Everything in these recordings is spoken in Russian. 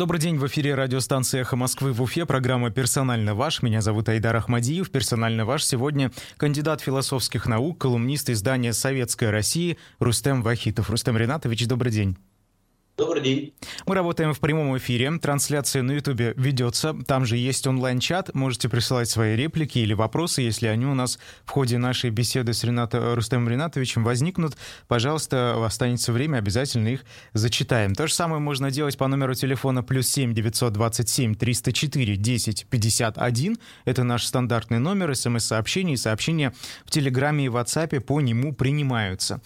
Добрый день, в эфире радиостанции «Эхо Москвы» в Уфе, программа «Персонально ваш». Меня зовут Айдар Ахмадиев. «Персонально ваш» сегодня кандидат философских наук, колумнист издания «Советская Россия» Рустем Вахитов. Рустем Ринатович, добрый день. Добрый день. Мы работаем в прямом эфире. Трансляция на Ютубе ведется. Там же есть онлайн-чат. Можете присылать свои реплики или вопросы, если они у нас в ходе нашей беседы с Ренато, Рустемом Ринатовичем возникнут. Пожалуйста, останется время, обязательно их зачитаем. То же самое можно делать по номеру телефона плюс 7 927 304 10 51. Это наш стандартный номер. СМС-сообщения и сообщения в Телеграме и WhatsApp по нему принимаются.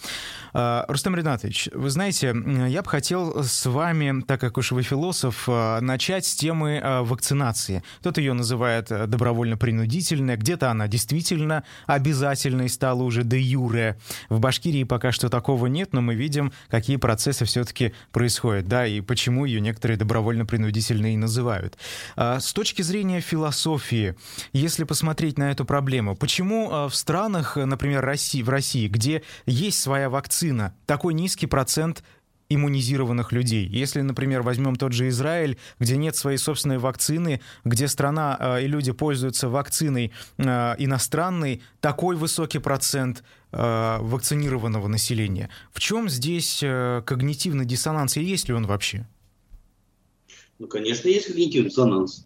А, Рустем Ринатович, вы знаете, я бы хотел с вами, так как уж вы философ, э, начать с темы э, вакцинации. Кто-то ее называет э, добровольно-принудительной, где-то она действительно обязательной стала уже де юре. В Башкирии пока что такого нет, но мы видим, какие процессы все-таки происходят, да, и почему ее некоторые добровольно-принудительные называют. С точки зрения философии, если посмотреть на эту проблему, почему в странах, например, России, в России, где есть своя вакцина, такой низкий процент иммунизированных людей. Если, например, возьмем тот же Израиль, где нет своей собственной вакцины, где страна э, и люди пользуются вакциной э, иностранной, такой высокий процент э, вакцинированного населения. В чем здесь э, когнитивный диссонанс и есть ли он вообще? Ну, конечно, есть когнитивный диссонанс.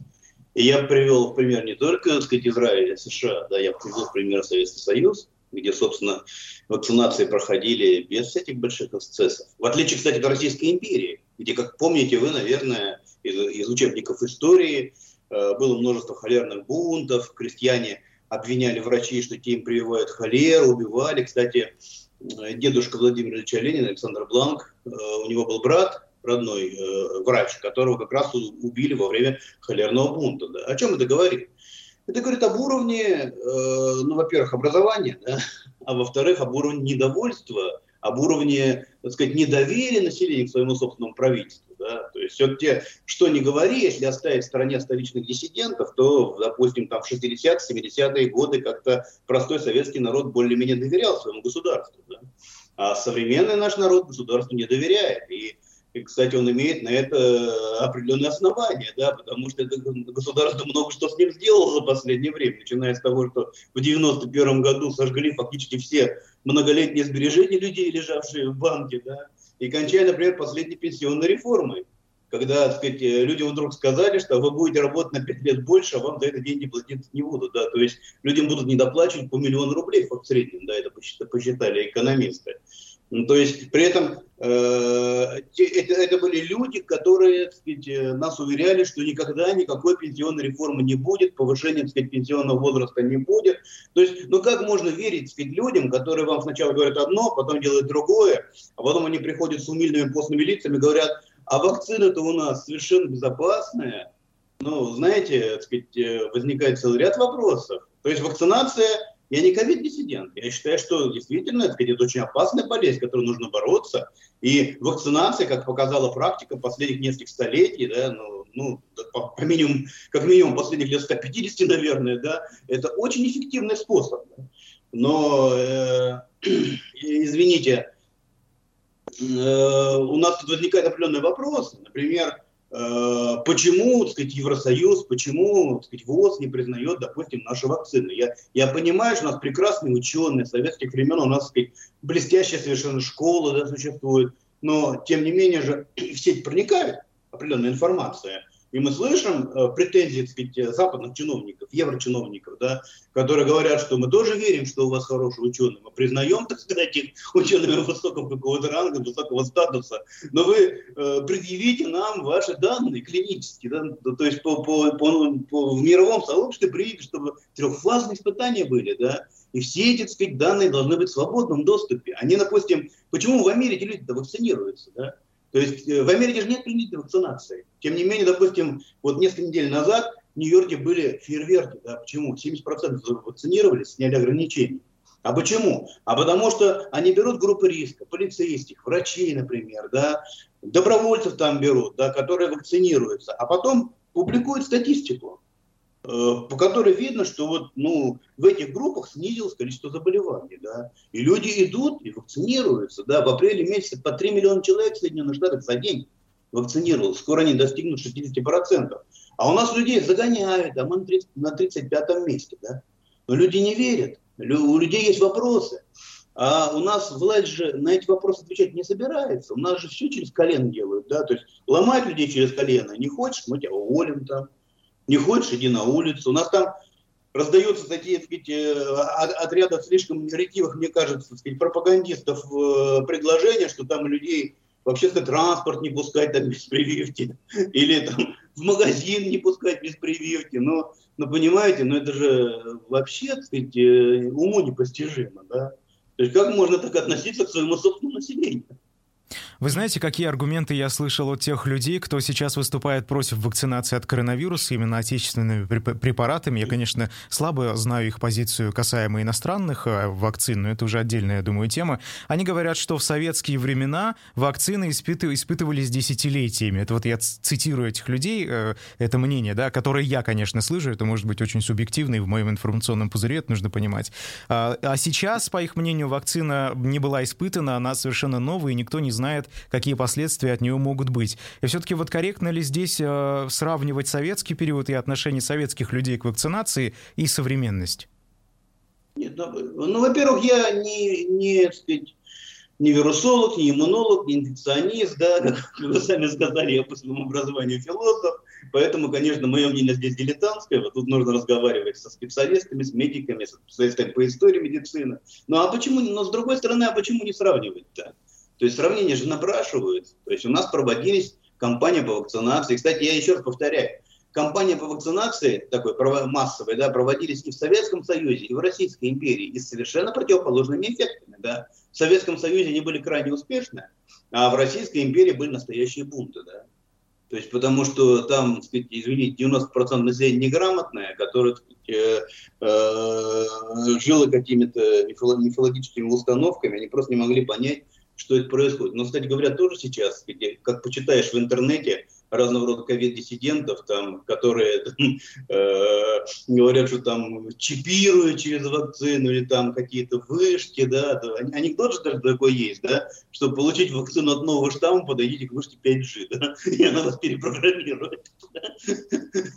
И я привел в пример не только, так сказать, Израиль, а США, да, я привел в пример Советский Союз, где, собственно, вакцинации проходили без этих больших эксцессов. В отличие, кстати, от Российской империи, где, как помните вы, наверное, из, из учебников истории э, было множество холерных бунтов, крестьяне обвиняли врачей, что те им прививают холеру, убивали. Кстати, э, дедушка Владимира Ильича Ленина, Александр Бланк, э, у него был брат, родной э, врач, которого как раз убили во время холерного бунта. Да. О чем это говорит? Это говорит об уровне, э, ну, во-первых, образования, да, а во-вторых, об уровне недовольства, об уровне, так сказать, недоверия населения к своему собственному правительству. Да? То есть все-таки, что не говори, если оставить в стороне столичных диссидентов, то, допустим, там в 60-е, 70-е годы как-то простой советский народ более-менее доверял своему государству. Да? А современный наш народ государству не доверяет. И и, кстати, он имеет на это определенные основания, да, потому что это государство много что с ним сделало за последнее время, начиная с того, что в 91 году сожгли фактически все многолетние сбережения людей, лежавшие в банке, да, и кончая, например, последней пенсионной реформой, когда, так сказать, людям вдруг сказали, что вы будете работать на 5 лет больше, а вам за это деньги платить не будут, да, то есть людям будут недоплачивать по миллиону рублей в среднем, да, это посчитали экономисты. Ну, то есть при этом э, это, это были люди, которые так сказать, э, нас уверяли, что никогда никакой пенсионной реформы не будет, повышения так сказать, пенсионного возраста не будет. То есть, ну как можно верить так сказать, людям, которые вам сначала говорят одно, потом делают другое, а потом они приходят с умильными постными лицами и говорят, а вакцина-то у нас совершенно безопасная. Ну, знаете, так сказать, э, возникает целый ряд вопросов. То есть вакцинация я не ковид-диссидент. Я считаю, что действительно это, очень опасная болезнь, с которой нужно бороться. И вакцинация, как показала практика последних нескольких столетий, да, ну, ну, по, по минимум, как минимум последних лет 150, наверное, да, это очень эффективный способ. Но, э, извините, э, у нас тут возникает определенный вопрос. Например, почему, так сказать, Евросоюз, почему, так сказать, ВОЗ не признает, допустим, наши вакцины. Я, я понимаю, что у нас прекрасные ученые, советских времен у нас, так сказать, блестящая совершенно школа да, существует, но, тем не менее же, в сеть проникает определенная информация. И мы слышим э, претензии, сказать, западных чиновников, еврочиновников, да, которые говорят, что мы тоже верим, что у вас хорошие ученые, мы признаем, так сказать, их учеными высокого какого-то ранга, высокого статуса, но вы э, предъявите нам ваши данные клинические, да, то есть по, по, по, по, в мировом сообществе принято, чтобы трехфазные испытания были, да, и все эти, так сказать, данные должны быть в свободном доступе. Они, допустим, почему в Америке люди-то вакцинируются, да? То есть э, в Америке же нет принудительной вакцинации. Тем не менее, допустим, вот несколько недель назад в Нью-Йорке были фейерверки. Да? Почему? 70% вакцинировались, сняли ограничения. А почему? А потому что они берут группы риска, полицейских, врачей, например, да, добровольцев там берут, да, которые вакцинируются, а потом публикуют статистику. Э, по которой видно, что вот, ну, в этих группах снизилось количество заболеваний. Да? И люди идут и вакцинируются. Да? В апреле месяце по 3 миллиона человек в Соединенных Штатах за день. вакцинировалось. Скоро они достигнут 60%. А у нас людей загоняют, а мы на 35-м месте. Да? Но люди не верят. У людей есть вопросы. А у нас власть же на эти вопросы отвечать не собирается. У нас же все через колено делают. Да? То есть ломают людей через колено. Не хочешь, мы тебя уволим там. Не хочешь, иди на улицу. У нас там раздаются такие сказать, э, отряды слишком ретивых, мне кажется, сказать, пропагандистов э, предложения, что там людей в общественный транспорт не пускать так, без прививки, или там в магазин не пускать без прививки. Но, но понимаете, ну это же вообще, так сказать, э, уму непостижимо. Да? То есть как можно так относиться к своему собственному населению? Вы знаете, какие аргументы я слышал от тех людей, кто сейчас выступает против вакцинации от коронавируса именно отечественными препаратами? Я, конечно, слабо знаю их позицию касаемо иностранных э, вакцин, но это уже отдельная, я думаю, тема. Они говорят, что в советские времена вакцины испытывались десятилетиями. Это вот я цитирую этих людей, э, это мнение, да, которое я, конечно, слышу, это может быть очень субъективно, и в моем информационном пузыре это нужно понимать. А, а сейчас, по их мнению, вакцина не была испытана, она совершенно новая, и никто не знает, какие последствия от нее могут быть. И все-таки вот корректно ли здесь э, сравнивать советский период и отношение советских людей к вакцинации и современность? Нет, ну, ну во-первых, я не, не, сказать, не вирусолог, не иммунолог, не инфекционист, да, как вы сами сказали, я по своему образованию философ, поэтому, конечно, мое мнение здесь дилетантское, вот тут нужно разговаривать со специалистами, с медиками, со специалистами по истории медицины. Ну а почему, но с другой стороны, а почему не сравнивать-то? То есть сравнения же напрашиваются. То есть у нас проводились кампании по вакцинации. Кстати, я еще раз повторяю, кампании по вакцинации, такой массовой, да, проводились и в Советском Союзе, и в Российской империи, и с совершенно противоположными эффектами. Да. В Советском Союзе они были крайне успешны, а в Российской империи были настоящие бунты. Да. То есть потому что там, извините, 90% населения неграмотное, которое сказать, э, э, жило какими-то мифологическими установками, они просто не могли понять, что это происходит. Но, кстати говоря, тоже сейчас, как почитаешь в интернете, разного рода ковид-диссидентов, там, которые э, говорят, что там чипируют через вакцину или там какие-то вышки, да, то, анекдот же даже такой есть, да, чтобы получить вакцину от нового штамма, подойдите к вышке 5G, да, и она вас перепрограммирует.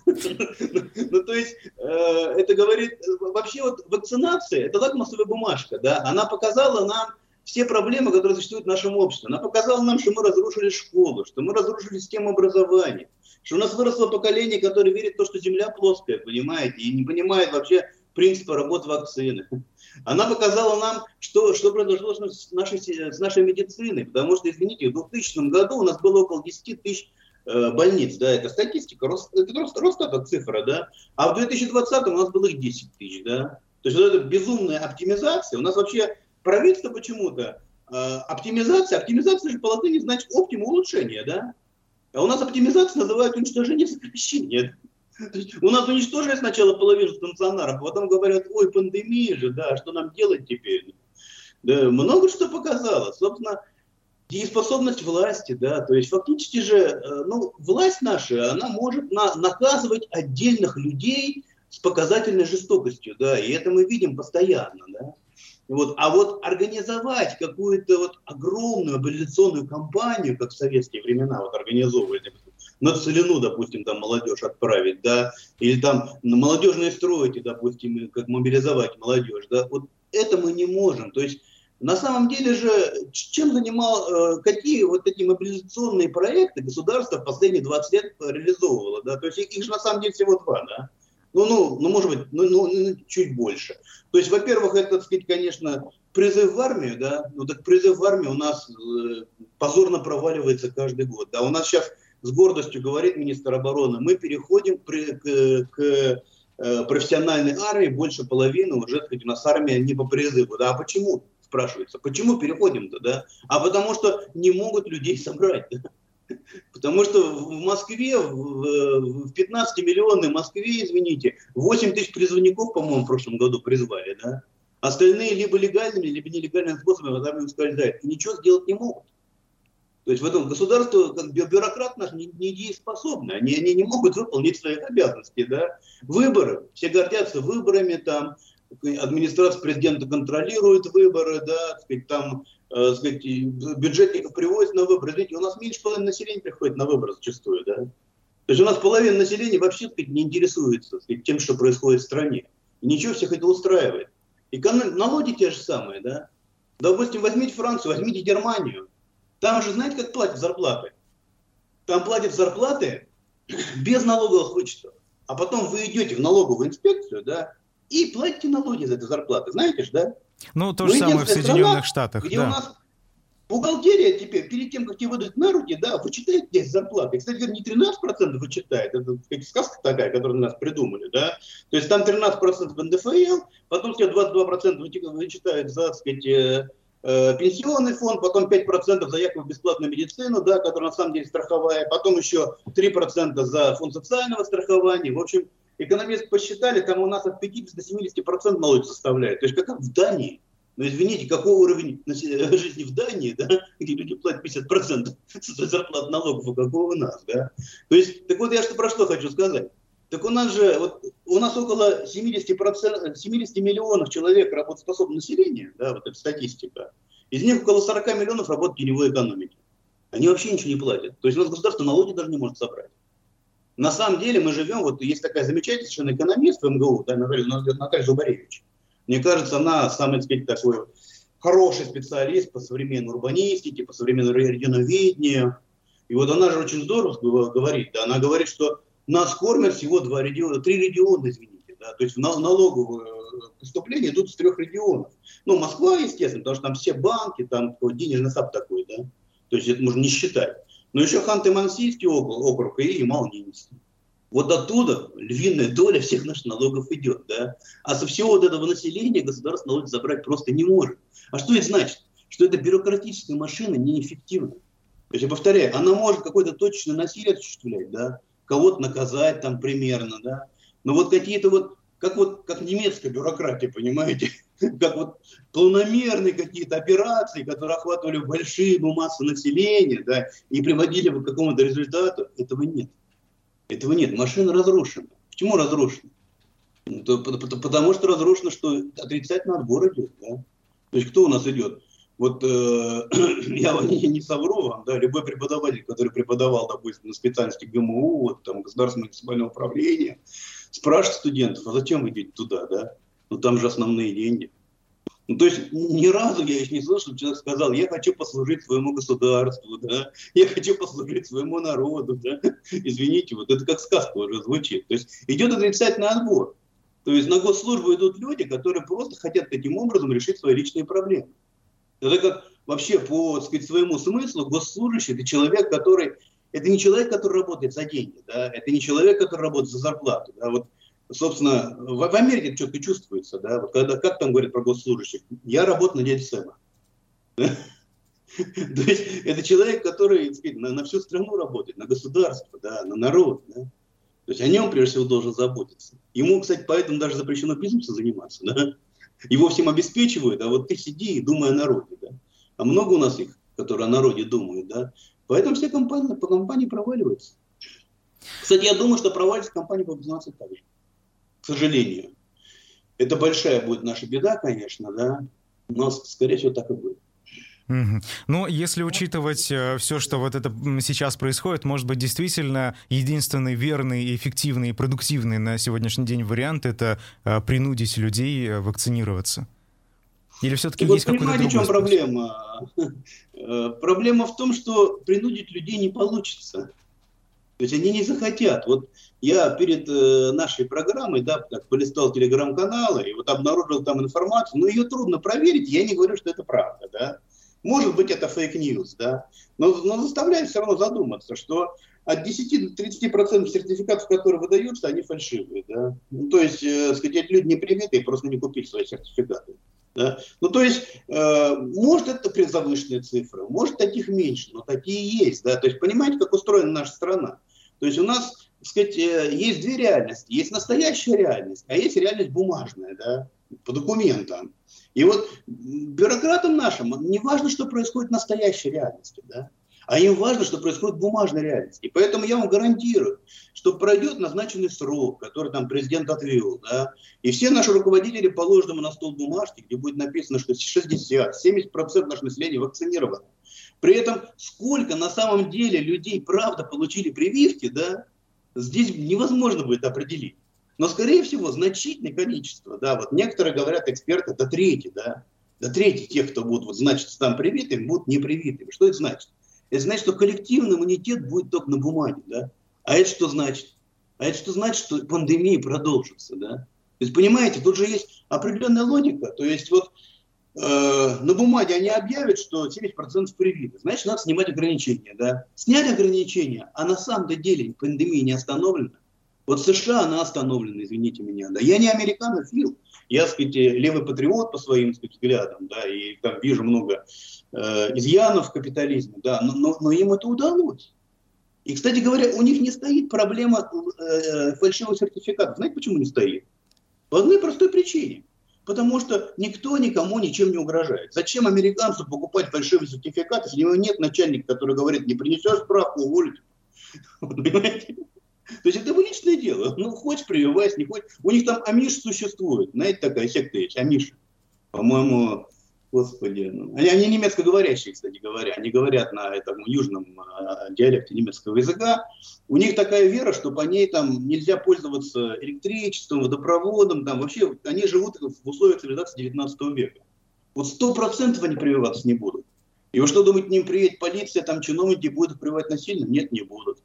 Ну, то есть, э, это говорит, вообще вот вакцинация, это лакмусовая бумажка, да, она показала нам, все проблемы, которые существуют в нашем обществе. Она показала нам, что мы разрушили школу, что мы разрушили систему образования, что у нас выросло поколение, которое верит в то, что Земля плоская, понимаете, и не понимает вообще принципа работы вакцины. Она показала нам, что, что произошло с нашей, с нашей медициной, потому что, извините, в 2000 году у нас было около 10 тысяч э, больниц, да, это статистика, это рост, рост эта цифра, да, а в 2020 у нас было их 10 тысяч, да. То есть вот эта безумная оптимизация, у нас вообще правительство почему-то, э, оптимизация, оптимизация же по латыни значит оптимум улучшение, да? А у нас оптимизация называют уничтожение сокращение. у нас уничтожили сначала половину стационаров, а потом говорят, ой, пандемия же, да, что нам делать теперь? Да, много что показало. Собственно, дееспособность власти, да, то есть фактически же, э, ну, власть наша, она может на, наказывать отдельных людей с показательной жестокостью, да, и это мы видим постоянно, да. Вот. А вот организовать какую-то вот огромную мобилизационную кампанию, как в советские времена вот организовывали, на целину, допустим, там молодежь отправить, да, или там на молодежные стройки, допустим, как мобилизовать молодежь, да, вот это мы не можем. То есть на самом деле же, чем занимал, э, какие вот эти мобилизационные проекты государство в последние 20 лет реализовывало, да, то есть их, же на самом деле всего два, да, ну, ну, ну может быть, ну, ну, ну, чуть больше. То есть, во-первых, это, так сказать, конечно, призыв в армию, да, ну так призыв в армию у нас э, позорно проваливается каждый год. Да, у нас сейчас с гордостью говорит министр обороны, мы переходим при, к, к э, профессиональной армии, больше половины уже, так сказать, у нас армия не по призыву. Да, а почему? Спрашивается. Почему переходим-то, да? А потому что не могут людей собрать. Да? Потому что в Москве, в 15-миллионной Москве, извините, 8 тысяч призывников, по-моему, в прошлом году призвали, да? Остальные либо легальными, либо нелегальными способами в армию ускользают. И ничего сделать не могут. То есть в этом государство, как бюрократ наш, не, не. Они, они не могут выполнить своих обязанностей. Да? Выборы. Все гордятся выборами, там, администрация президента контролирует выборы, да, сказать, там э, сказать, бюджетников привозят на выборы. Видите, у нас меньше половины населения приходит на выборы зачастую, да. То есть у нас половина населения вообще сказать, не интересуется сказать, тем, что происходит в стране. И ничего всех это устраивает. И налоги те же самые, да. Допустим, возьмите Францию, возьмите Германию. Там же, знаете, как платят зарплаты? Там платят зарплаты без налоговых вычетов. А потом вы идете в налоговую инспекцию, да, и платите налоги за эти зарплаты. Знаете же, да? Ну, то же самое в Соединенных страна, Штатах. Где да. у нас бухгалтерия теперь, перед тем, как тебе выдать на руки, да, вычитает здесь зарплаты. Кстати, не 13% вычитает, это сказать, сказка такая, которую нас придумали, да. То есть там 13% НДФЛ, потом тебе 22% вычитают за, так сказать, э, э, пенсионный фонд, потом 5% за якобы бесплатную медицину, да, которая на самом деле страховая, потом еще 3% за фонд социального страхования. В общем, экономисты посчитали, там у нас от 50 до 70% налоги составляет. То есть как в Дании. Но извините, какой уровень жизни в Дании, да, где люди платят 50% зарплат налогов, а какого у нас, да. То есть, так вот я что про что хочу сказать. Так у нас же, вот, у нас около 70%, 70 миллионов человек работоспособного населения, да, вот эта статистика. Из них около 40 миллионов работают в теневой экономике. Они вообще ничего не платят. То есть у нас государство налоги даже не может собрать. На самом деле мы живем, вот есть такая замечательная совершенно экономист в МГУ, да, Наталья, Наталья Зубаревич. Мне кажется, она самый, так сказать, такой хороший специалист по современной урбанистике, по современному регионоведению. И вот она же очень здорово говорит, да, она говорит, что нас кормят всего два региона, три региона, извините, да, то есть в налоговое поступление идут с трех регионов. Ну, Москва, естественно, потому что там все банки, там денежный хаб такой, да, то есть это можно не считать. Но еще Ханты-Мансийский округ, и Ямал-Ненецкий. Вот оттуда львиная доля всех наших налогов идет. Да? А со всего вот этого населения государство налоги забрать просто не может. А что это значит? Что эта бюрократическая машина неэффективна. То есть, я повторяю, она может какое-то точное насилие осуществлять, да? кого-то наказать там примерно, да? но вот какие-то вот как вот как немецкая бюрократия, понимаете, как вот планомерные какие-то операции, которые охватывали большие массы населения, да, и приводили к какому-то результату, этого нет. Этого нет. Машина разрушена. Почему разрушена? Ну, потому что разрушено, что отрицательный отбор идет. Да? То есть кто у нас идет? Вот э, я не, не совру вам, да, любой преподаватель, который преподавал, допустим, на специальности ГМУ, вот, там, государственное муниципальное управление, спрашивает студентов, а зачем идете туда, да? Ну там же основные деньги. Ну, то есть ни разу я еще не слышал, что человек сказал, я хочу послужить своему государству, да, я хочу послужить своему народу, да. Извините, вот это как сказка уже звучит. То есть идет отрицательный отбор. То есть на госслужбу идут люди, которые просто хотят таким образом решить свои личные проблемы. Это как вообще по сказать, своему смыслу госслужащий – это человек, который это не человек, который работает за деньги, да, это не человек, который работает за зарплату. Да, вот, собственно, в, в Америке это четко чувствуется, да, вот когда, как там говорят про госслужащих, я работаю на дядю Сэма. То есть это человек, который на, всю страну работает, на государство, да, на народ. То есть о нем, прежде всего, должен заботиться. Ему, кстати, поэтому даже запрещено бизнесом заниматься. Да? Его всем обеспечивают, а вот ты сиди и думай о народе. Да? А много у нас их, которые о народе думают. Да? Поэтому все компании, по компании проваливаются. Кстати, я думаю, что провалится компания по так также. К сожалению. Это большая будет наша беда, конечно, да, но, скорее всего, так и будет. Ну, если учитывать э, все, что вот это сейчас происходит, может быть, действительно единственный верный, эффективный и продуктивный на сегодняшний день вариант — это э, принудить людей э, вакцинироваться? Или все-таки есть вот какой-то другой в чем способ? проблема? Э, проблема в том, что принудить людей не получится. То есть они не захотят. Вот я перед э, нашей программой, да, так полистал телеграм-каналы и вот обнаружил там информацию, но ее трудно проверить, я не говорю, что это правда, да. Может быть, это fake news, да, но, но заставляет все равно задуматься, что от 10 до 30% сертификатов, которые выдаются, они фальшивые, да. Ну, то есть, э, сказать, люди не привитые, просто не купить свои сертификаты. Да? Ну, то есть, э, может, это завышенные цифры, может, таких меньше, но такие есть. Да? То есть, понимаете, как устроена наша страна? То есть, у нас, так сказать, э, есть две реальности. Есть настоящая реальность, а есть реальность бумажная, да, по документам. И вот бюрократам нашим не важно, что происходит в настоящей реальности. Да? А им важно, что происходит в бумажной реальности. И поэтому я вам гарантирую, что пройдет назначенный срок, который там президент отвел, да, и все наши руководители положат ему на стол бумажки, где будет написано, что 60-70% нашего населения вакцинировано. При этом сколько на самом деле людей правда получили прививки, да, здесь невозможно будет определить. Но, скорее всего, значительное количество, да, вот некоторые говорят, эксперты, до трети, да, до трети тех, кто будут, вот, значит, там привитыми, будут не привитыми. Что это значит? Это значит, что коллективный иммунитет будет только на бумаге, да. А это что значит? А это что значит, что пандемия продолжится, да? То есть, понимаете, тут же есть определенная логика. То есть, вот э, на бумаге они объявят, что 70% привиты. Значит, надо снимать ограничения, да? Снять ограничения, а на самом-то деле пандемия не остановлена. Вот США она остановлена, извините меня. Да. Я не американофил, я, так сказать, левый патриот по своим сказать, взглядам, да, и там вижу много э, изъянов в капитализме, да, но, но, но им это удалось. И, кстати говоря, у них не стоит проблема э, фальшивых сертификатов. Знаете, почему не стоит? По одной простой причине. Потому что никто никому ничем не угрожает. Зачем американцу покупать фальшивый сертификат, если у него нет начальника, который говорит, не принесешь справку, уволить? Понимаете? То есть это его личное дело. Ну, хочешь прививайся, не хочешь. У них там Амиш существует. Знаете, такая секта есть, Амиш. По-моему, господи. Ну, они, они немецкоговорящие, кстати говоря. Они говорят на этом южном э, диалекте немецкого языка. У них такая вера, что по ней там нельзя пользоваться электричеством, водопроводом. Там вообще они живут в условиях цивилизации 19 века. Вот сто процентов они прививаться не будут. И вы что думаете, к ним приедет полиция, там чиновники будут прививать насильно? Нет, не будут.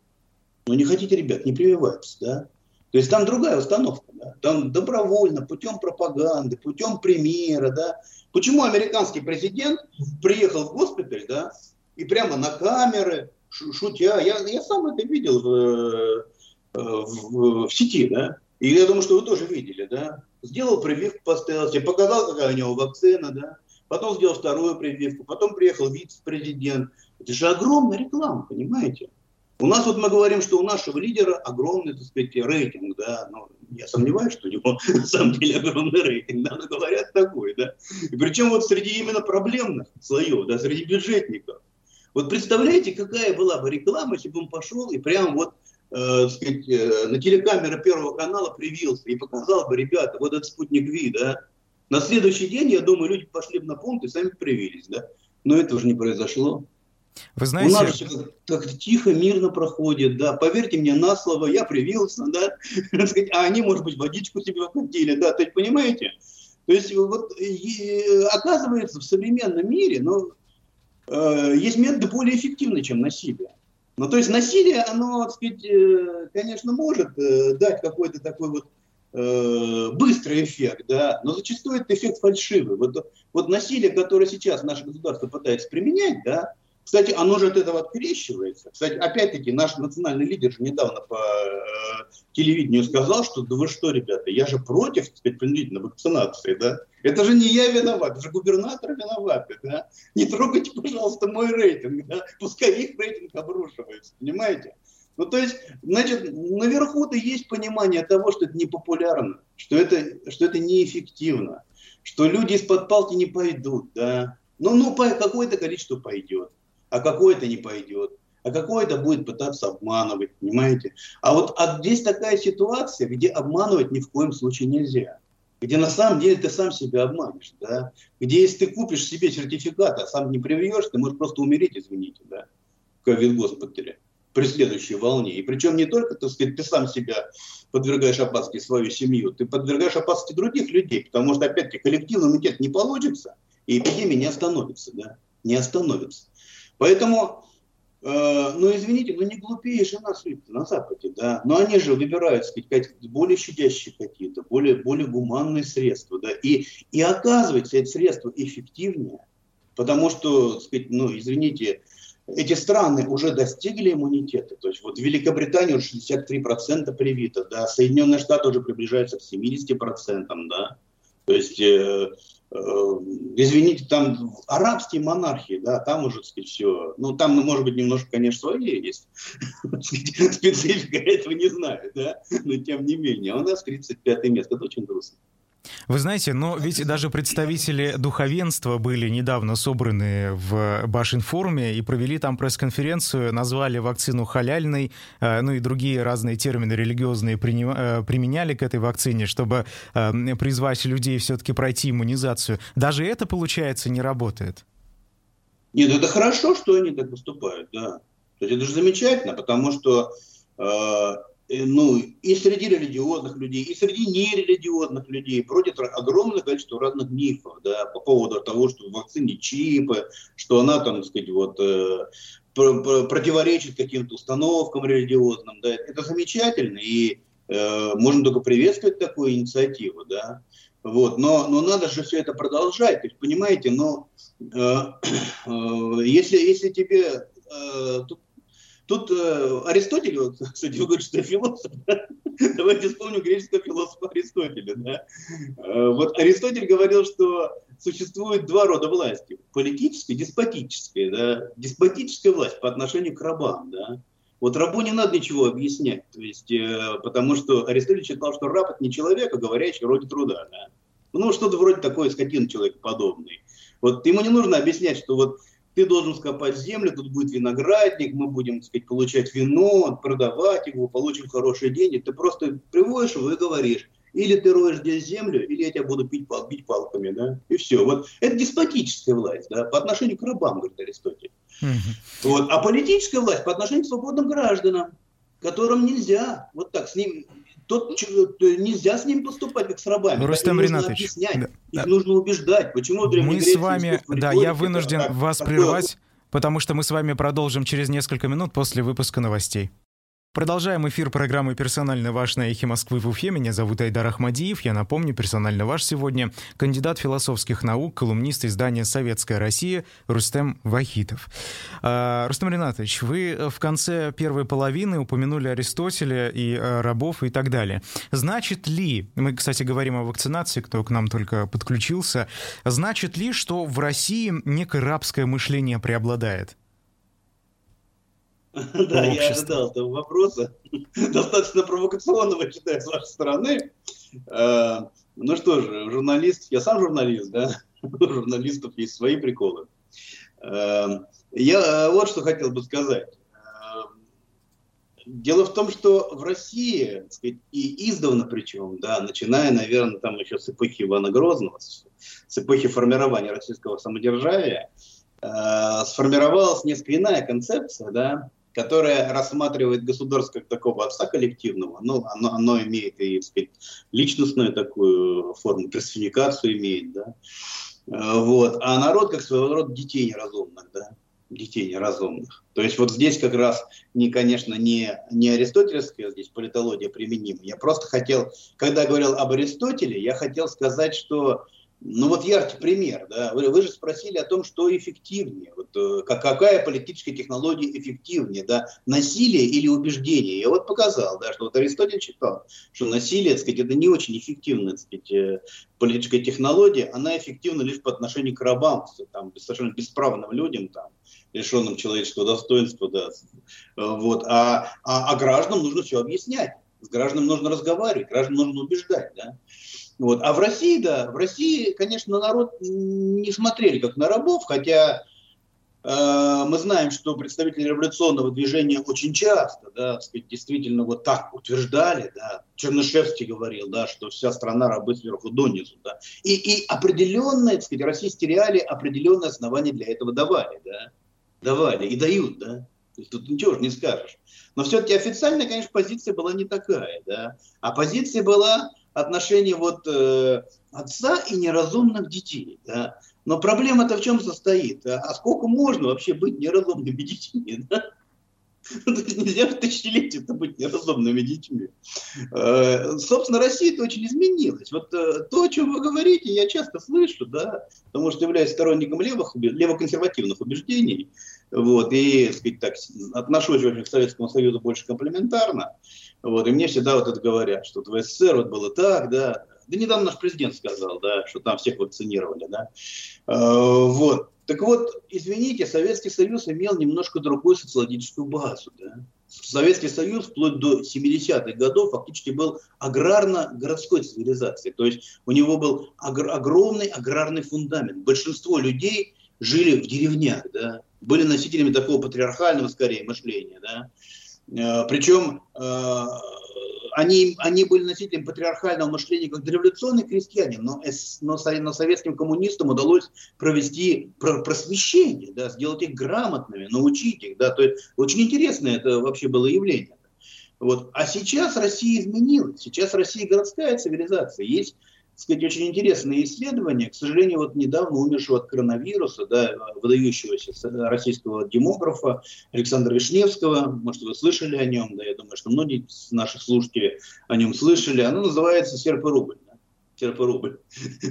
Но не хотите, ребят, не прививайтесь, да? То есть там другая установка, да? Там добровольно, путем пропаганды, путем примера, да? Почему американский президент приехал в госпиталь, да, и прямо на камеры, шутя, я, я сам это видел в, э, в, в сети, да, и я думаю, что вы тоже видели, да, сделал прививку, поставил себе, показал, какая у него вакцина, да, потом сделал вторую прививку, потом приехал вице-президент. Это же огромная реклама, понимаете? У нас вот мы говорим, что у нашего лидера огромный, так сказать, рейтинг, да, но я сомневаюсь, что у него на самом деле огромный рейтинг, да, но говорят такой, да. И причем вот среди именно проблемных слоев, да, среди бюджетников. Вот представляете, какая была бы реклама, если бы он пошел и прям вот э, сказать, э, на телекамеры Первого канала привился и показал бы, ребята, вот этот спутник Ви, да. На следующий день, я думаю, люди пошли бы на пункт и сами привились, да. Но этого же не произошло. Вы знаете... У нас все как тихо, мирно проходит, да. Поверьте мне на слово, я привился, да. А они, может быть, водичку себе охотили, да. То есть, понимаете? То есть, вот оказывается, в современном мире, ну, э, есть методы более эффективные, чем насилие. Ну, то есть насилие, оно, так сказать, э, конечно, может э, дать какой-то такой вот э, быстрый эффект, да, но зачастую это эффект фальшивый. Вот, вот насилие, которое сейчас наше государство пытается применять, да, кстати, оно же от этого открещивается. Кстати, опять-таки, наш национальный лидер же недавно по э, телевидению сказал, что да вы что, ребята, я же против, так сказать, вакцинации, да? Это же не я виноват, это же губернатор виноват, да? Не трогайте, пожалуйста, мой рейтинг, да? Пускай их рейтинг обрушивается, понимаете? Ну, то есть, значит, наверху-то есть понимание того, что это непопулярно, что это, что это неэффективно, что люди из-под палки не пойдут, да? Ну, ну, какое-то количество пойдет а какой-то не пойдет, а какой-то будет пытаться обманывать, понимаете? А вот а здесь такая ситуация, где обманывать ни в коем случае нельзя. Где на самом деле ты сам себя обманешь, да? Где если ты купишь себе сертификат, а сам не привьешь, ты можешь просто умереть, извините, да, в ковид-госпитале при следующей волне. И причем не только, так сказать, ты сам себя подвергаешь опасности свою семью, ты подвергаешь опасности других людей, потому что, опять-таки, коллективный иммунитет не получится, и эпидемия не остановится, да, не остановится. Поэтому, э, ну извините, ну не глупее же нас на Западе, да, но они же выбирают, сказать, более щадящие какие-то, более, более гуманные средства, да, и, и оказывается, эти средства эффективнее, потому что, сказать, ну извините, эти страны уже достигли иммунитета. То есть вот в Великобритании уже 63% привито, да, Соединенные Штаты уже приближаются к 70%, да. То есть Э, извините, там арабские монархии, да, там уже, так сказать, все, ну, там, может быть, немножко, конечно, свои есть. Специфика, этого не знаю, да, но тем не менее, а у нас 35 место, это очень грустно. Вы знаете, но ведь даже представители духовенства были недавно собраны в Башинформе и провели там пресс-конференцию, назвали вакцину халяльной, э, ну и другие разные термины религиозные э, применяли к этой вакцине, чтобы э, призвать людей все-таки пройти иммунизацию. Даже это, получается, не работает. Нет, это хорошо, что они так поступают, да. То есть это же замечательно, потому что Э, ну, и среди религиозных людей, и среди нерелигиозных людей бродит огромное количество разных мифов, да, по поводу того, что в вакцине чипы, что она, там, так сказать, вот, э, противоречит каким-то установкам религиозным, да, это замечательно, и э, можно только приветствовать такую инициативу, да, вот, но, но надо же все это продолжать, то есть, понимаете, но э, э, если, если тебе, э, тут э, Аристотель, вот, кстати, вы говорите, что философ, да? давайте вспомним греческого философа Аристотеля. Да? Э, вот Аристотель говорил, что существует два рода власти. Политическая и деспотическая. Да? Деспотическая власть по отношению к рабам. Да? Вот рабу не надо ничего объяснять, то есть, э, потому что Аристотель считал, что раб это не человек, а говорящий вроде труда. Да? Ну, что-то вроде такой скотин человекоподобный. Вот ему не нужно объяснять, что вот ты должен скопать землю, тут будет виноградник, мы будем, так сказать, получать вино, продавать его, получим хорошие деньги. Ты просто приводишь его и говоришь, или ты роешь здесь землю, или я тебя буду бить, пал, бить палками, да, и все. Вот это деспотическая власть, да, по отношению к рабам, говорит Аристотель. Вот. А политическая власть по отношению к свободным гражданам, которым нельзя вот так с ним Тут нельзя с ним поступать, как с рабами. Ну, Рустам Ринатович, объяснять, да, их да. нужно убеждать. Почему Мы с вами, да, я вынужден вас прервать, потому что мы с вами продолжим через несколько минут после выпуска новостей. Продолжаем эфир программы «Персонально ваш» на «Эхе Москвы» в Уфе. Меня зовут Айдар Ахмадиев. Я напомню, «Персонально ваш» сегодня кандидат философских наук, колумнист издания «Советская Россия» Рустем Вахитов. А, Рустем Ринатович, вы в конце первой половины упомянули Аристотеля и а, рабов и так далее. Значит ли, мы, кстати, говорим о вакцинации, кто к нам только подключился, значит ли, что в России некое рабское мышление преобладает? Да, я ожидал этого вопроса. Достаточно провокационного, считаю, с вашей стороны. Э, ну что же, журналист, я сам журналист, да, у журналистов есть свои приколы. Э, я вот что хотел бы сказать. Э, дело в том, что в России, так сказать, и издавна причем, да, начиная, наверное, там еще с эпохи Ивана Грозного, с эпохи формирования российского самодержавия, сформировалась несколько иная концепция, да, которая рассматривает государство как такого отца коллективного, но оно, оно имеет и, сказать, личностную такую форму, персонификацию имеет, да, э, вот, а народ как своего рода детей неразумных, да, детей неразумных. То есть вот здесь как раз, не, конечно, не, не аристотельская здесь политология применима. Я просто хотел, когда говорил об Аристотеле, я хотел сказать, что ну вот яркий пример, да, вы, вы же спросили о том, что эффективнее, вот, э, как, какая политическая технология эффективнее, да, насилие или убеждение. Я вот показал, да, что вот Аристотель читал, что насилие, так сказать, это не очень эффективная, так сказать, э, политическая технология, она эффективна лишь по отношению к рабам, там, совершенно бесправным людям, там, лишенным человеческого достоинства, да, вот, а, а, а гражданам нужно все объяснять, с гражданами нужно разговаривать, граждан нужно убеждать, да. Вот. А в России, да, в России, конечно, народ не смотрели как на рабов, хотя э, мы знаем, что представители революционного движения очень часто, да, сказать, действительно вот так утверждали, да, Чернышевский говорил, да, что вся страна рабы сверху донизу, да, и, и определенные, так сказать, российские реалии определенные основания для этого давали, да, давали и дают, да, тут ничего же не скажешь. Но все-таки официальная, конечно, позиция была не такая, да, а позиция была отношение вот э, отца и неразумных детей. Да? Но проблема-то в чем состоит? А, сколько можно вообще быть неразумными детьми? Да? Нельзя в тысячелетие быть неразумными детьми. Э, собственно, Россия-то очень изменилась. Вот э, то, о чем вы говорите, я часто слышу, да, потому что являюсь сторонником левых, левоконсервативных убеждений. Вот, и, сказать так, отношусь вообще к Советскому Союзу больше комплементарно. Вот, и мне всегда вот это говорят, что в СССР вот было так, да. Да недавно наш президент сказал, да, что там всех вакцинировали, да. Э, вот. Так вот, извините, Советский Союз имел немножко другую социологическую базу, да. Советский Союз вплоть до 70-х годов фактически был аграрно-городской цивилизацией. То есть у него был агр- огромный аграрный фундамент. Большинство людей жили в деревнях, да, были носителями такого патриархального, скорее, мышления. Да. Э, Причем э, они, они были носителями патриархального мышления как дореволюционные крестьяне, но, но, но советским коммунистам удалось провести просвещение, да, сделать их грамотными, научить их. Да, то есть очень интересное это вообще было явление. Вот. А сейчас Россия изменилась. Сейчас Россия городская цивилизация. Есть сказать, очень интересные исследования. К сожалению, вот недавно умершего от коронавируса, да, выдающегося российского демографа Александра Вишневского, может, вы слышали о нем, да, я думаю, что многие из наших слушателей о нем слышали. Оно называется «Серп и рубль». Серп и рубль.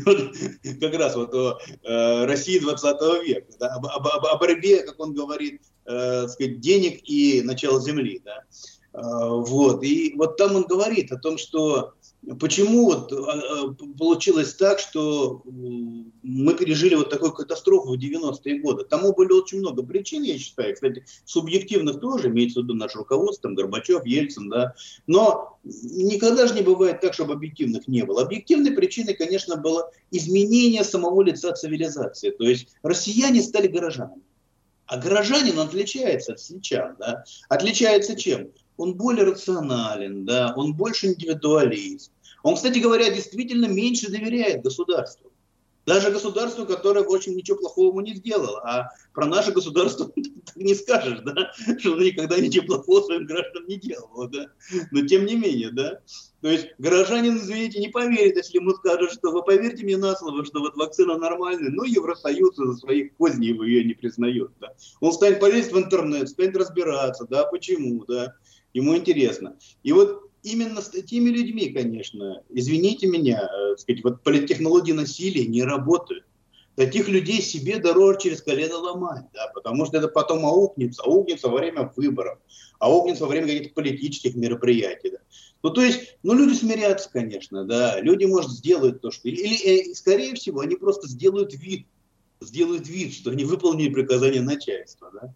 как раз вот о э, России 20 века, да, об, об, о борьбе, как он говорит, э, сказать, денег и начала земли. Да. Э, вот. И вот там он говорит о том, что Почему вот а, а, получилось так, что мы пережили вот такую катастрофу в 90-е годы? Тому были очень много причин, я считаю. Кстати, субъективных тоже, имеется в виду наше руководство, там, Горбачев, Ельцин, да. Но никогда же не бывает так, чтобы объективных не было. Объективной причиной, конечно, было изменение самого лица цивилизации. То есть россияне стали горожанами. А горожанин отличается от сельчан. Да? Отличается чем? Он более рационален, да? он больше индивидуалист он, кстати говоря, действительно меньше доверяет государству. Даже государству, которое, в общем, ничего плохого ему не сделало. А про наше государство так не скажешь, да, что оно никогда ничего плохого своим гражданам не делало, да. Но тем не менее, да. То есть гражданин, извините, не поверит, если ему скажут, что вы поверьте мне на слово, что вот вакцина нормальная, но Евросоюз из-за своих козней ее не признает. Да. Он станет полезть в интернет, станет разбираться, да, почему, да. Ему интересно. И вот именно с такими людьми, конечно, извините меня, э, сказать, вот политтехнологии насилия не работают. Таких людей себе дороже через колено ломать, да, потому что это потом аукнется, аукнется во время выборов, аукнется во время каких-то политических мероприятий. Да. Ну, то есть, ну, люди смирятся, конечно, да, люди, может, сделают то, что... Или, э, скорее всего, они просто сделают вид, сделают вид, что они выполнили приказание начальства, да.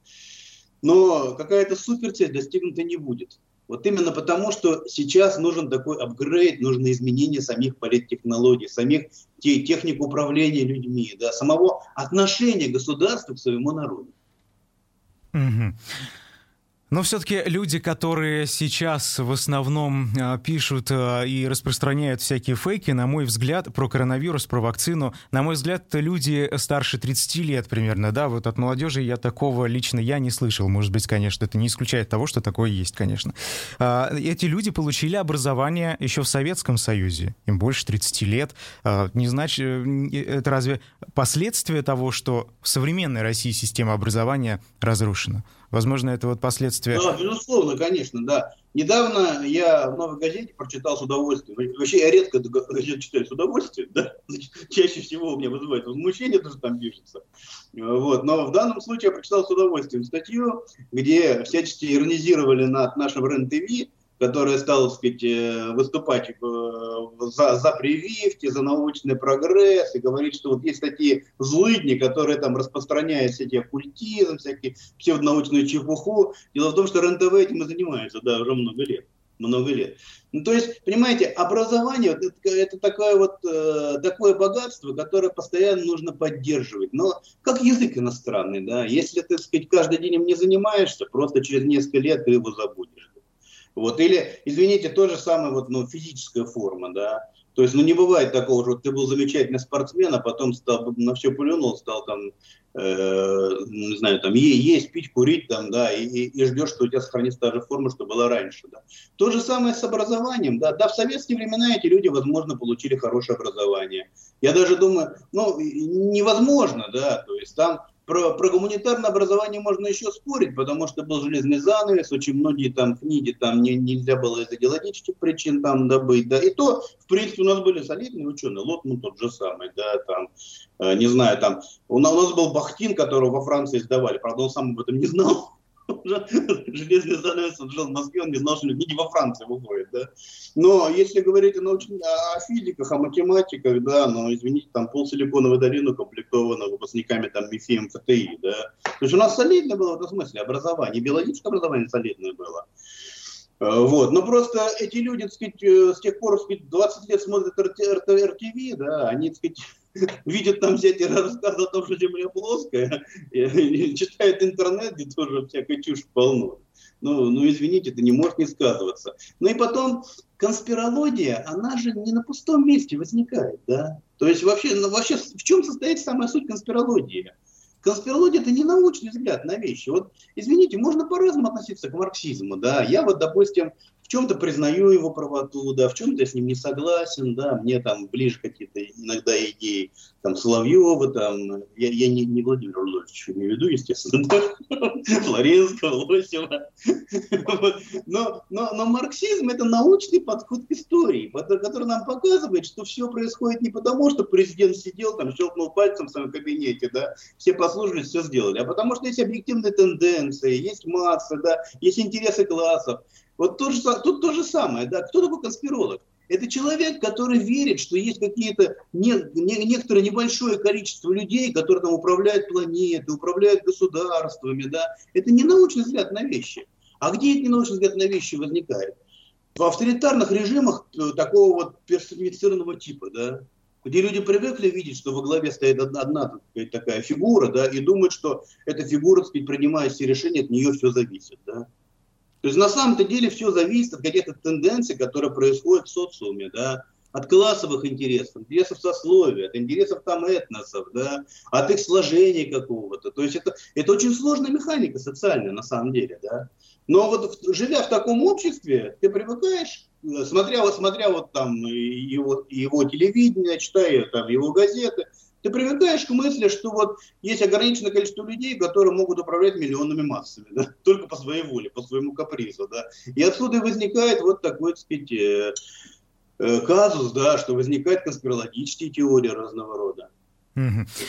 Но какая-то суперцель достигнута не будет. Вот именно потому, что сейчас нужен такой апгрейд, нужно изменение самих политтехнологий, самих техник управления людьми, да, самого отношения государства к своему народу. Угу. Но все-таки люди, которые сейчас в основном а, пишут а, и распространяют всякие фейки, на мой взгляд, про коронавирус, про вакцину, на мой взгляд, люди старше 30 лет примерно, да, вот от молодежи я такого лично я не слышал, может быть, конечно, это не исключает того, что такое есть, конечно. А, эти люди получили образование еще в Советском Союзе, им больше 30 лет, не значит, э, это разве последствия того, что в современной России система образования разрушена? Возможно, это вот последствия... Да, безусловно, конечно, да. Недавно я в «Новой газете» прочитал с удовольствием. Вообще, я редко газету читаю с удовольствием, да. Чаще всего у меня вызывает возмущение, то, что там пишется. Вот. Но в данном случае я прочитал с удовольствием статью, где всячески иронизировали над нашим РЕН-ТВ, которая стала, так сказать, э, выступать э, за, за прививки, за научный прогресс, и говорит, что вот есть такие злыдни, которые там распространяют всякие оккультизм, всякие псевдонаучную чепуху. Дело в том, что РНТВ этим и занимается, да, уже много лет. Много лет. Ну, то есть, понимаете, образование это, это такое вот э, такое богатство, которое постоянно нужно поддерживать. Но как язык иностранный, да, если ты, так сказать, каждый день им не занимаешься, просто через несколько лет ты его забудешь. Вот, или, извините, то же самое, вот, ну, физическая форма, да. То есть, ну, не бывает такого, что ты был замечательный спортсмен, а потом стал, на все плюнул, стал там, э, не знаю, там, есть, пить, курить, там, да, и, и ждешь, что у тебя сохранится та же форма, что была раньше, да. То же самое с образованием, да. Да, в советские времена эти люди, возможно, получили хорошее образование. Я даже думаю, ну, невозможно, да, то есть там про, про гуманитарное образование можно еще спорить, потому что был железный занавес, очень многие там книги там не, нельзя было из идеологических причин там добыть, да, и то, в принципе, у нас были солидные ученые, Лотман тот же самый, да, там, э, не знаю, там, у нас, у нас был Бахтин, которого во Франции издавали, правда, он сам об этом не знал, железный занавес, он жил в Москве, он не знал, что люди во Франции выходят, да. Но если говорить о, о физиках, о математиках, да, но, извините, там пол Силиконовой долины укомплектовано выпускниками там МИФИ, МФТИ, да. То есть у нас солидное было в этом смысле образование, биологическое образование солидное было. Э, вот. Но просто эти люди, так сказать, э, с тех пор, так сказать, 20 лет смотрят РТВ, да, они, так сказать, видят там эти рассказы о том, что Земля плоская, и читают интернет, где тоже всякой чушь полно. Ну, ну, извините, это не может не сказываться. Ну и потом, конспирология, она же не на пустом месте возникает, да? То есть вообще, ну, вообще в чем состоит самая суть конспирологии? Конспирология – это не научный взгляд на вещи. Вот, извините, можно по-разному относиться к марксизму, да. Я вот, допустим, чем-то признаю его правоту, да, в чем-то я с ним не согласен, да, мне там ближе какие-то иногда идеи там Соловьева, там, я, я не, не Владимир Рудольфович имею в виду, естественно, да, Флоренского, Лосева. но, но, но марксизм это научный подход к истории, который нам показывает, что все происходит не потому, что президент сидел там, щелкнул пальцем в своем кабинете, да, все послужили, все сделали, а потому что есть объективные тенденции, есть масса, да, есть интересы классов, вот то же, тут то же самое, да, кто такой конспиролог? Это человек, который верит, что есть какие-то не, не, некоторое небольшое количество людей, которые там управляют планетой, управляют государствами, да. Это не научный взгляд на вещи. А где этот ненаучный взгляд на вещи возникает? В авторитарных режимах э, такого вот персонифицированного типа, да, где люди привыкли видеть, что во главе стоит одна, одна такая фигура, да, и думают, что эта фигура, так сказать, принимая все решения, от нее все зависит, да. То есть на самом-то деле все зависит от каких-то тенденций, которые происходят в социуме, да, от классовых интересов, интересов сословия, от интересов там этносов, да, от их сложения какого-то. То есть это, это очень сложная механика социальная на самом деле, да. Но вот живя в таком обществе, ты привыкаешь, смотря, вот, смотря вот там его, его телевидение, читая там его газеты, ты привыкаешь к мысли, что вот есть ограниченное количество людей, которые могут управлять миллионными массами, да, только по своей воле, по своему капризу, да. И отсюда и возникает вот такой, так сказать, э, э, казус, да, что возникают конспирологические теории разного рода.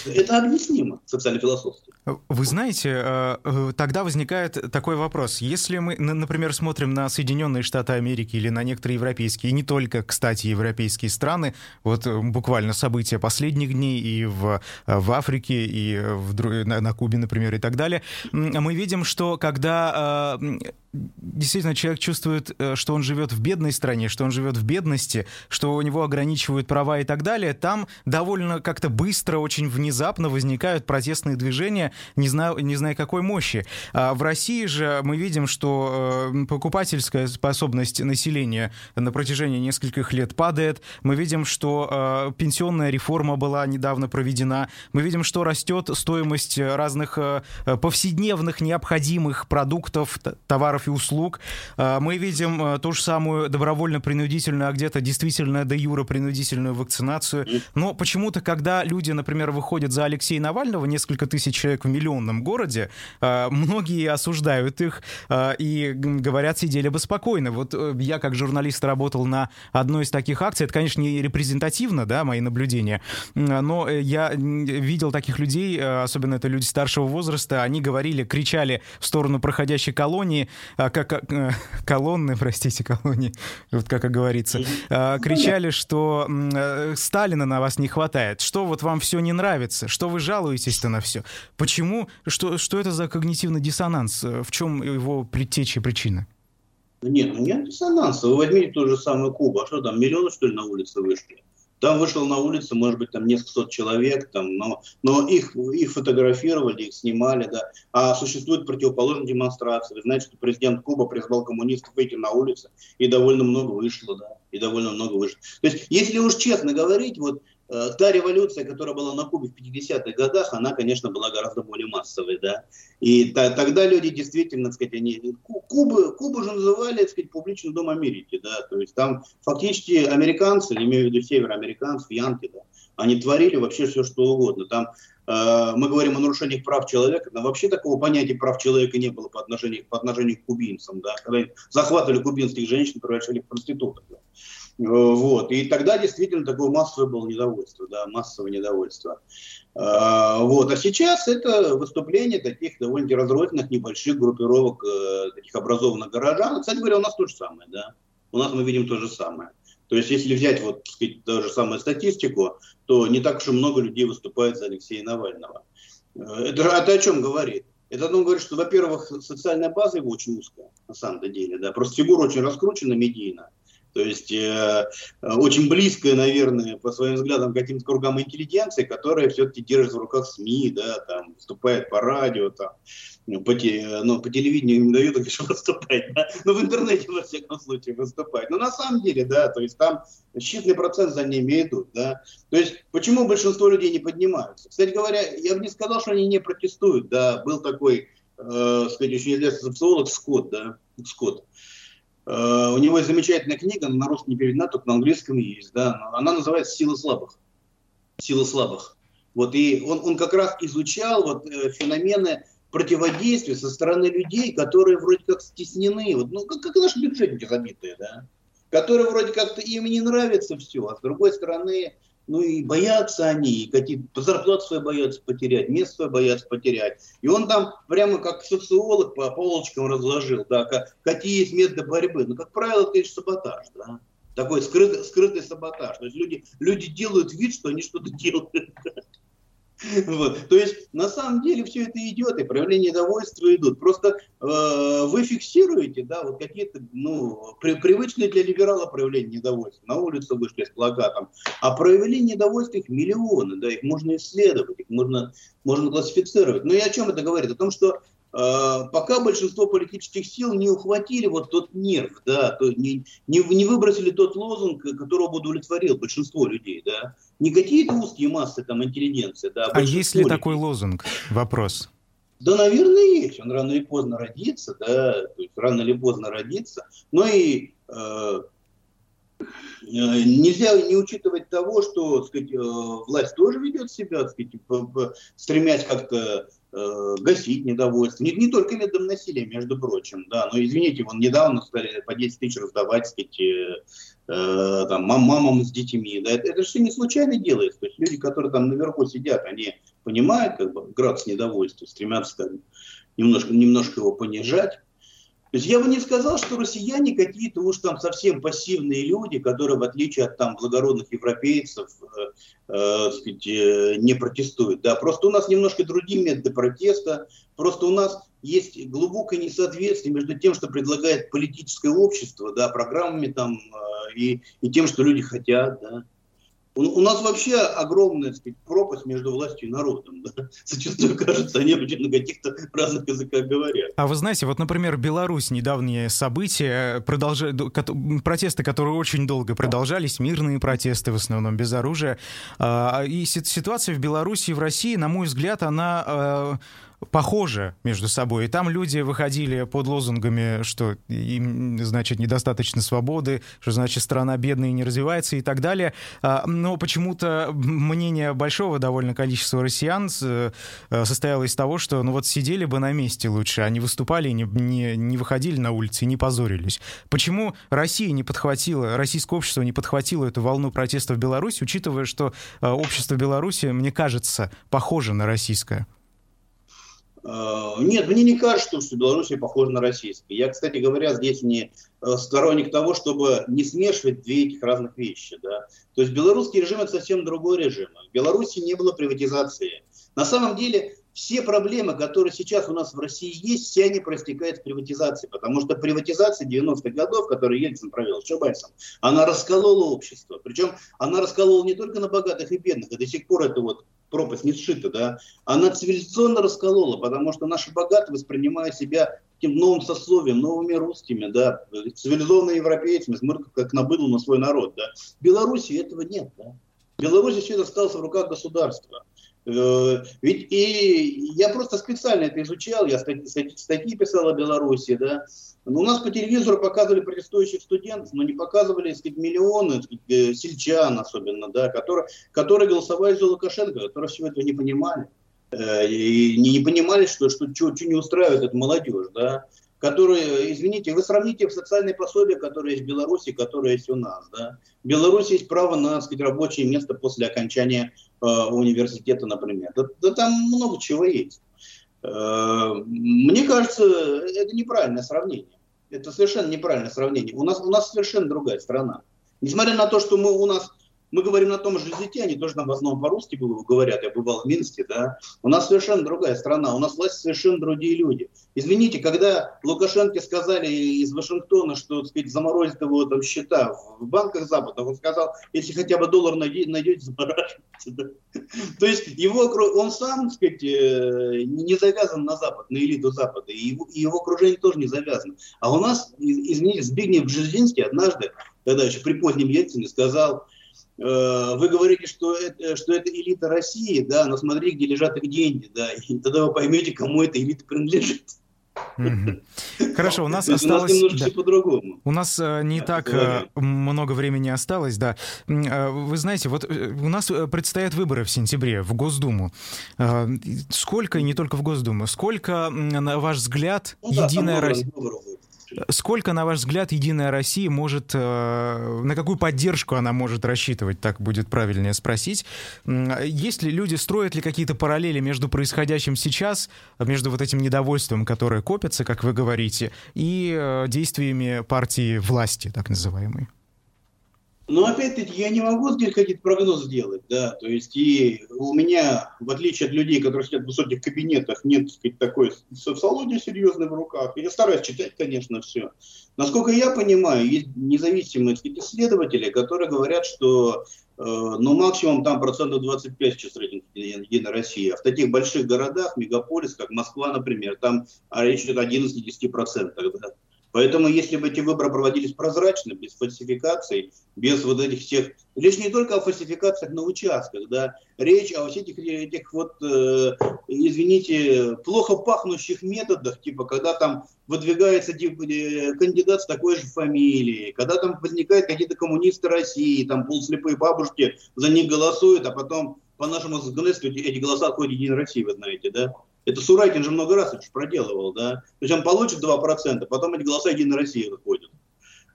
Это объяснимо социально-философски. Вы знаете, э, э, тогда возникает такой вопрос. Если мы, например, смотрим на Соединенные Штаты Америки или на некоторые европейские, и не только, кстати, европейские страны, вот э, буквально события последних дней и в, в Африке, и в, на, на Кубе, например, и так далее, мы видим, что когда действительно человек чувствует, что он живет в бедной стране, что он живет в бедности, что у него ограничивают права и так далее, там довольно как-то быстро, очень внезапно возникают протестные движения, не знаю, не знаю какой мощи. А в России же мы видим, что э, покупательская способность населения на протяжении нескольких лет падает. Мы видим, что э, пенсионная реформа была недавно проведена. Мы видим, что растет стоимость разных э, повседневных необходимых продуктов, товаров и услуг. Мы видим ту же самую добровольно-принудительную, а где-то действительно до юра принудительную вакцинацию. Но почему-то, когда люди, например, выходят за Алексея Навального, несколько тысяч человек в миллионном городе, а, многие осуждают их а, и говорят, сидели бы спокойно. Вот э, я как журналист работал на одной из таких акций, это, конечно, не репрезентативно, да, мои наблюдения, но э, я видел таких людей, э, особенно это люди старшего возраста, они говорили, кричали в сторону проходящей колонии, а, как колонны, простите, колонии, вот как говорится, кричали, что Сталина на вас не хватает, что вот вам все не нравится, что вы жалуетесь-то на все. Почему? Что, что это за когнитивный диссонанс? В чем его предтеча причина? Нет, ну нет диссонанса. Вы возьмите ту же самую Кубу. А что там, миллионы, что ли, на улице вышли? Там вышло на улицу, может быть, там несколько сот человек, там, но, но их, их фотографировали, их снимали, да. А существует противоположная демонстрация. Вы знаете, что президент Куба призвал коммунистов выйти на улицу, и довольно много вышло, да, и довольно много вышло. То есть, если уж честно говорить, вот Э, та революция, которая была на Кубе в 50-х годах, она, конечно, была гораздо более массовой, да. И та, тогда люди действительно, так сказать, они... Кубы, Кубу же называли, так сказать, публичный дом Америки, да. То есть там фактически американцы, имею в виду североамериканцев, янки, да, они творили вообще все, что угодно. Там э, мы говорим о нарушениях прав человека, но вообще такого понятия прав человека не было по отношению, по отношению к кубинцам, да, когда захватывали кубинских женщин, превращали в проституток. Да. Вот. И тогда действительно такое массовое было недовольство, да, массовое недовольство. А, вот. А сейчас это выступление таких довольно разрозненных небольших группировок э, таких образованных горожан. Кстати говоря, у нас то же самое, да. У нас мы видим то же самое. То есть, если взять вот, сказать, ту же самую статистику, то не так уж и много людей выступает за Алексея Навального. Э, это, это о чем говорит? Это ну, говорит, что, во-первых, социальная база его очень узкая, на самом деле, да, просто фигура очень раскручена медийно. То есть э, очень близкая, наверное, по своим взглядам, каким-то кругам интеллигенции, которая все-таки держит в руках СМИ, да, там, выступает по радио, там, ну, по, те, ну, по телевидению не дают еще выступать, да? но в интернете, во всяком случае, выступать. Но на самом деле, да, то есть там считанный процент за ними идут, да. То есть почему большинство людей не поднимаются? Кстати говоря, я бы не сказал, что они не протестуют, да, был такой, э, сказать, очень известный социолог Скотт, да, Скотт, у него есть замечательная книга, на русском не переведена, только на английском есть. Да? Она называется «Сила слабых». «Сила слабых». Вот, и он, он как раз изучал вот, э, феномены противодействия со стороны людей, которые вроде как стеснены, вот, ну, как, как наши бюджетники забитые, да, которые вроде как-то им не нравится все, а с другой стороны ну и боятся они, и какие-то зарплату свою боятся потерять, место свое боятся потерять. И он там прямо как социолог по полочкам разложил, да, какие есть методы борьбы. Ну, как правило, это, конечно, саботаж, да. Такой скрытый, скрытый саботаж. То есть люди, люди делают вид, что они что-то делают. Вот. То есть на самом деле все это идет, и проявления недовольства идут. Просто э, вы фиксируете, да, вот какие-то, ну, при, привычные для либерала проявления недовольства. На улицу вышли с плакатом. А проявления недовольства их миллионы, да, их можно исследовать, их можно, можно классифицировать. Но и о чем это говорит? О том, что пока большинство политических сил не ухватили вот тот нерв, да, то не, не, не выбросили тот лозунг, которого бы удовлетворил большинство людей, да, не какие-то узкие массы там интеллигенции, да. А, а есть ли людей. такой лозунг? Вопрос. Да, наверное, есть. Он рано или поздно родится, да, то есть рано или поздно родится. Но и э, э, нельзя не учитывать того, что сказать, э, власть тоже ведет себя, сказать, стремясь как-то э, гасить недовольство. Не, не только методом насилия, между прочим, да, но извините, вон недавно стали по 10 тысяч раздавать, сказать, э, там, мам, мамам с детьми, да, это, это же не случайно делается, то есть люди, которые там наверху сидят, они понимают, как бы, градус недовольства, стремятся там, немножко, немножко его понижать, то есть я бы не сказал, что россияне какие-то уж там совсем пассивные люди, которые, в отличие от там благородных европейцев, э, э, сказать, э, не протестуют. Да, просто у нас немножко другие методы протеста. Просто у нас есть глубокое несоответствие между тем, что предлагает политическое общество, да, программами там э, и, и тем, что люди хотят, да. У, у нас вообще огромная сказать, пропасть между властью и народом. Да? Зачастую кажется, они очень на каких-то разных языках говорят. А вы знаете, вот, например, Беларусь, недавние события, продолж... протесты, которые очень долго продолжались, мирные протесты, в основном без оружия. А, и ситуация в Беларуси и в России, на мой взгляд, она а, похожи между собой. И там люди выходили под лозунгами, что им, значит, недостаточно свободы, что, значит, страна бедная и не развивается и так далее. А, но почему-то мнение большого довольно количества россиян э, состояло из того, что, ну вот, сидели бы на месте лучше, они выступали, не, не, не выходили на улицы не позорились. Почему Россия не подхватила, российское общество не подхватило эту волну протеста в Беларуси, учитывая, что э, общество Беларуси, мне кажется, похоже на российское? Э, нет, мне не кажется, что Белоруссия похожа на российскую. Я, кстати говоря, здесь не э, сторонник того, чтобы не смешивать две этих разных вещи. Да? То есть белорусский режим – это совсем другой режим. В Беларуси не было приватизации. На самом деле все проблемы, которые сейчас у нас в России есть, все они проистекают в приватизации, потому что приватизация 90-х годов, которую Ельцин провел с Чубайсом, она расколола общество. Причем она расколола не только на богатых и бедных, и до сих пор это вот пропасть не сшита, да, она цивилизационно расколола, потому что наши богатые воспринимают себя таким новым сословием, новыми русскими, да, цивилизованными европейцами, смотрят как на быдло на свой народ, да. В Беларуси этого нет, да. В Беларуси все это осталось в руках государства. Э, ведь и я просто специально это изучал, я статьи, статьи писал о Беларуси, да. Но у нас по телевизору показывали протестующих студентов, но не показывали сказать, миллионы сказать, э, сельчан особенно, да, которые, которые голосовали за Лукашенко, которые всего этого не понимали. Э, и не, понимали, что, что, что, что не устраивает эта молодежь. Да. которые, извините, вы сравните социальные пособия, которые есть в Беларуси, которые есть у нас. Да? В Беларуси есть право на сказать, рабочее место после окончания университета, например. Да, да там много чего есть. Э, мне кажется, это неправильное сравнение. Это совершенно неправильное сравнение. У нас, у нас совершенно другая страна. Несмотря на то, что мы, у нас мы говорим на том же языке, они тоже в основном по-русски говорят, я бывал в Минске, да. У нас совершенно другая страна, у нас власть совершенно другие люди. Извините, когда Лукашенко сказали из Вашингтона, что, так сказать, заморозит его там счета в банках Запада, он сказал, если хотя бы доллар найдете, замораживайте. То есть его, он сам, так сказать, э, не завязан на Запад, на элиту Запада, и его, окружение тоже не завязано. А у нас, извините, Збигнев Бжезинский однажды, когда еще при позднем Ельцине, сказал, вы говорите, что это, что это элита России, да, но смотри, где лежат их деньги, да, и тогда вы поймете, кому эта элита принадлежит. Хорошо, у нас осталось... У нас по-другому. У нас э, не так э, много времени осталось, да. Вы знаете, вот у нас предстоят выборы в сентябре в Госдуму. Сколько, и не только в Госдуму, сколько, на ваш взгляд, ну, Единая Россия... Сколько, на ваш взгляд, Единая Россия может, э, на какую поддержку она может рассчитывать, так будет правильнее спросить. Есть ли люди, строят ли какие-то параллели между происходящим сейчас, между вот этим недовольством, которое копится, как вы говорите, и э, действиями партии власти, так называемой? Но опять-таки я не могу здесь какие-то прогнозы делать, да, то есть и у меня, в отличие от людей, которые сидят в высоких кабинетах, нет, так сказать, такой социологии серьезной в руках. Я стараюсь читать, конечно, все. Насколько я понимаю, есть независимые сказать, исследователи, которые говорят, что э, ну, максимум там процентов 25 сейчас рейтинг Единой России. А в таких больших городах, мегаполис, как Москва, например, там а речь идет о 11-10%. Да. Поэтому, если бы эти выборы проводились прозрачно, без фальсификаций, без вот этих всех... Речь не только о фальсификациях на участках, да, речь о всех этих, этих вот, э, извините, плохо пахнущих методах, типа, когда там выдвигается типа, кандидат с такой же фамилией, когда там возникают какие-то коммунисты России, там полуслепые бабушки за них голосуют, а потом по нашему законодательству эти голоса отходят Единой России, вы знаете, да? Это Сурайкин же много раз проделывал, да. То есть он получит 2%, потом эти голоса Единой России выходят.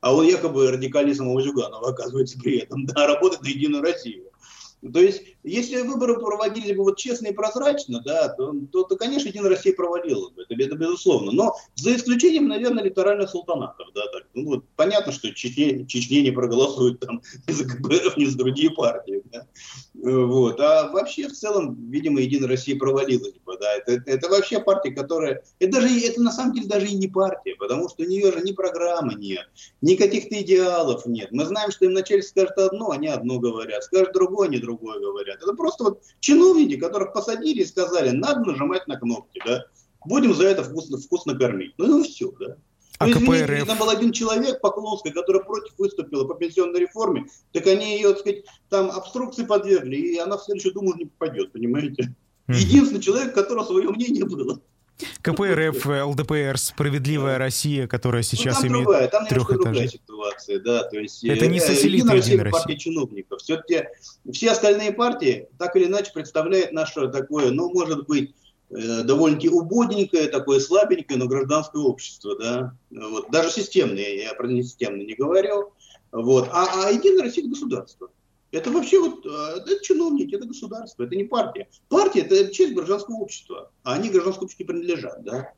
А он якобы самого Зюганова, оказывается, при этом, да, работает на Единую Россию. То есть, если выборы проводились бы вот честно и прозрачно, да, то, то, то конечно, Единая Россия провалила бы, это, это безусловно. Но за исключением, наверное, электоральных султанатов. Да, так. Ну, вот, понятно, что Чечне, Чечне не проголосуют там ни за КПРФ, ни за другие партии. Да. Вот. А вообще, в целом, видимо, Единая Россия провалилась бы. Да. Это, это вообще партия, которая... Это, даже, это на самом деле даже и не партия, потому что у нее же ни программы нет, ни каких-то идеалов нет. Мы знаем, что им начальник скажет одно, они одно говорят, скажут другое, они другое говорят. Это просто вот чиновники, которых посадили и сказали, надо нажимать на кнопки, да. Будем за это вкусно, вкусно кормить. Ну, ну все, да. А ну, извините, КПРФ... там был один человек Поклонской, который против выступила по пенсионной реформе, так они ее, так сказать, там обструкции подвергли, и она в следующую думу не попадет, понимаете? Единственный человек, у которого свое мнение было. КПРФ, ЛДПР, Справедливая Россия, которая сейчас ну, там имеет другая, там трех другая ситуация, да, то есть это не э, сателлит Единой России. партия чиновников. Все-таки все остальные партии так или иначе представляют наше такое, ну, может быть, Э, довольно-таки убодненькое, такое слабенькое, но гражданское общество, да, вот, даже системное, я про несистемное не говорил, вот, а, а Единая Россия – государство. Это вообще вот, э, это чиновники, это государство, это не партия. Партия – это часть гражданского общества, а они гражданскому обществу не принадлежат, да.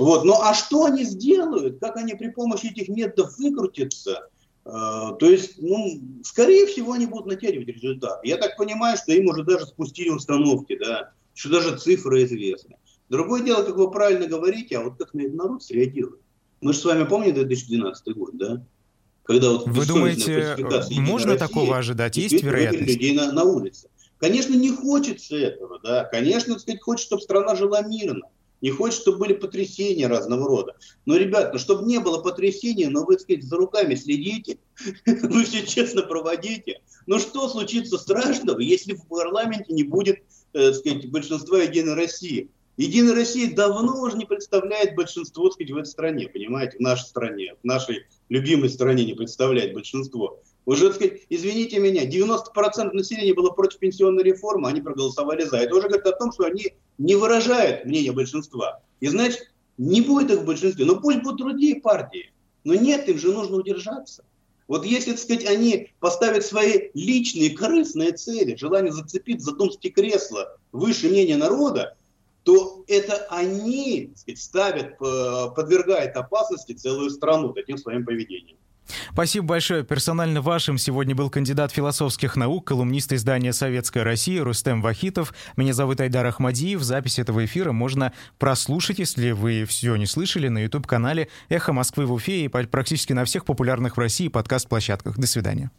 Вот, ну а что они сделают, как они при помощи этих методов выкрутятся, э, то есть, ну, скорее всего, они будут натягивать результат. Я так понимаю, что им уже даже спустили установки, да, что даже цифры известны. Другое дело, как вы правильно говорите, а вот как на это народ среагирует. Мы же с вами помним 2012 год, да? Когда вот Вы думаете, можно России, такого ожидать? Есть вероятность? людей на, на улице. Конечно, не хочется этого, да. Конечно, так сказать, хочется, чтобы страна жила мирно. Не хочет, чтобы были потрясения разного рода. Но, ребят, ну, чтобы не было потрясений, но вы, так сказать, за руками следите, вы все честно проводите. Ну, что случится страшного, если в парламенте не будет э, сказать, большинства Единой России. Единая Россия давно уже не представляет большинство, так сказать, в этой стране, понимаете, в нашей стране, в нашей любимой стране не представляет большинство. Уже, так сказать, извините меня, 90% населения было против пенсионной реформы, они проголосовали за. Это уже говорит о том, что они не выражают мнение большинства. И значит, Не будет их в большинстве. Но пусть будут другие партии. Но нет, им же нужно удержаться. Вот если, так сказать, они поставят свои личные корыстные цели, желание зацепить за думские кресла выше мнения народа, то это они ставят, э, подвергают опасности целую страну таким своим поведением. Спасибо большое. Персонально вашим сегодня был кандидат философских наук, колумнист издания «Советская Россия» Рустем Вахитов. Меня зовут Айдар Ахмадиев. Запись этого эфира можно прослушать, если вы все не слышали, на YouTube-канале «Эхо Москвы в Уфе» и практически на всех популярных в России подкаст-площадках. До свидания.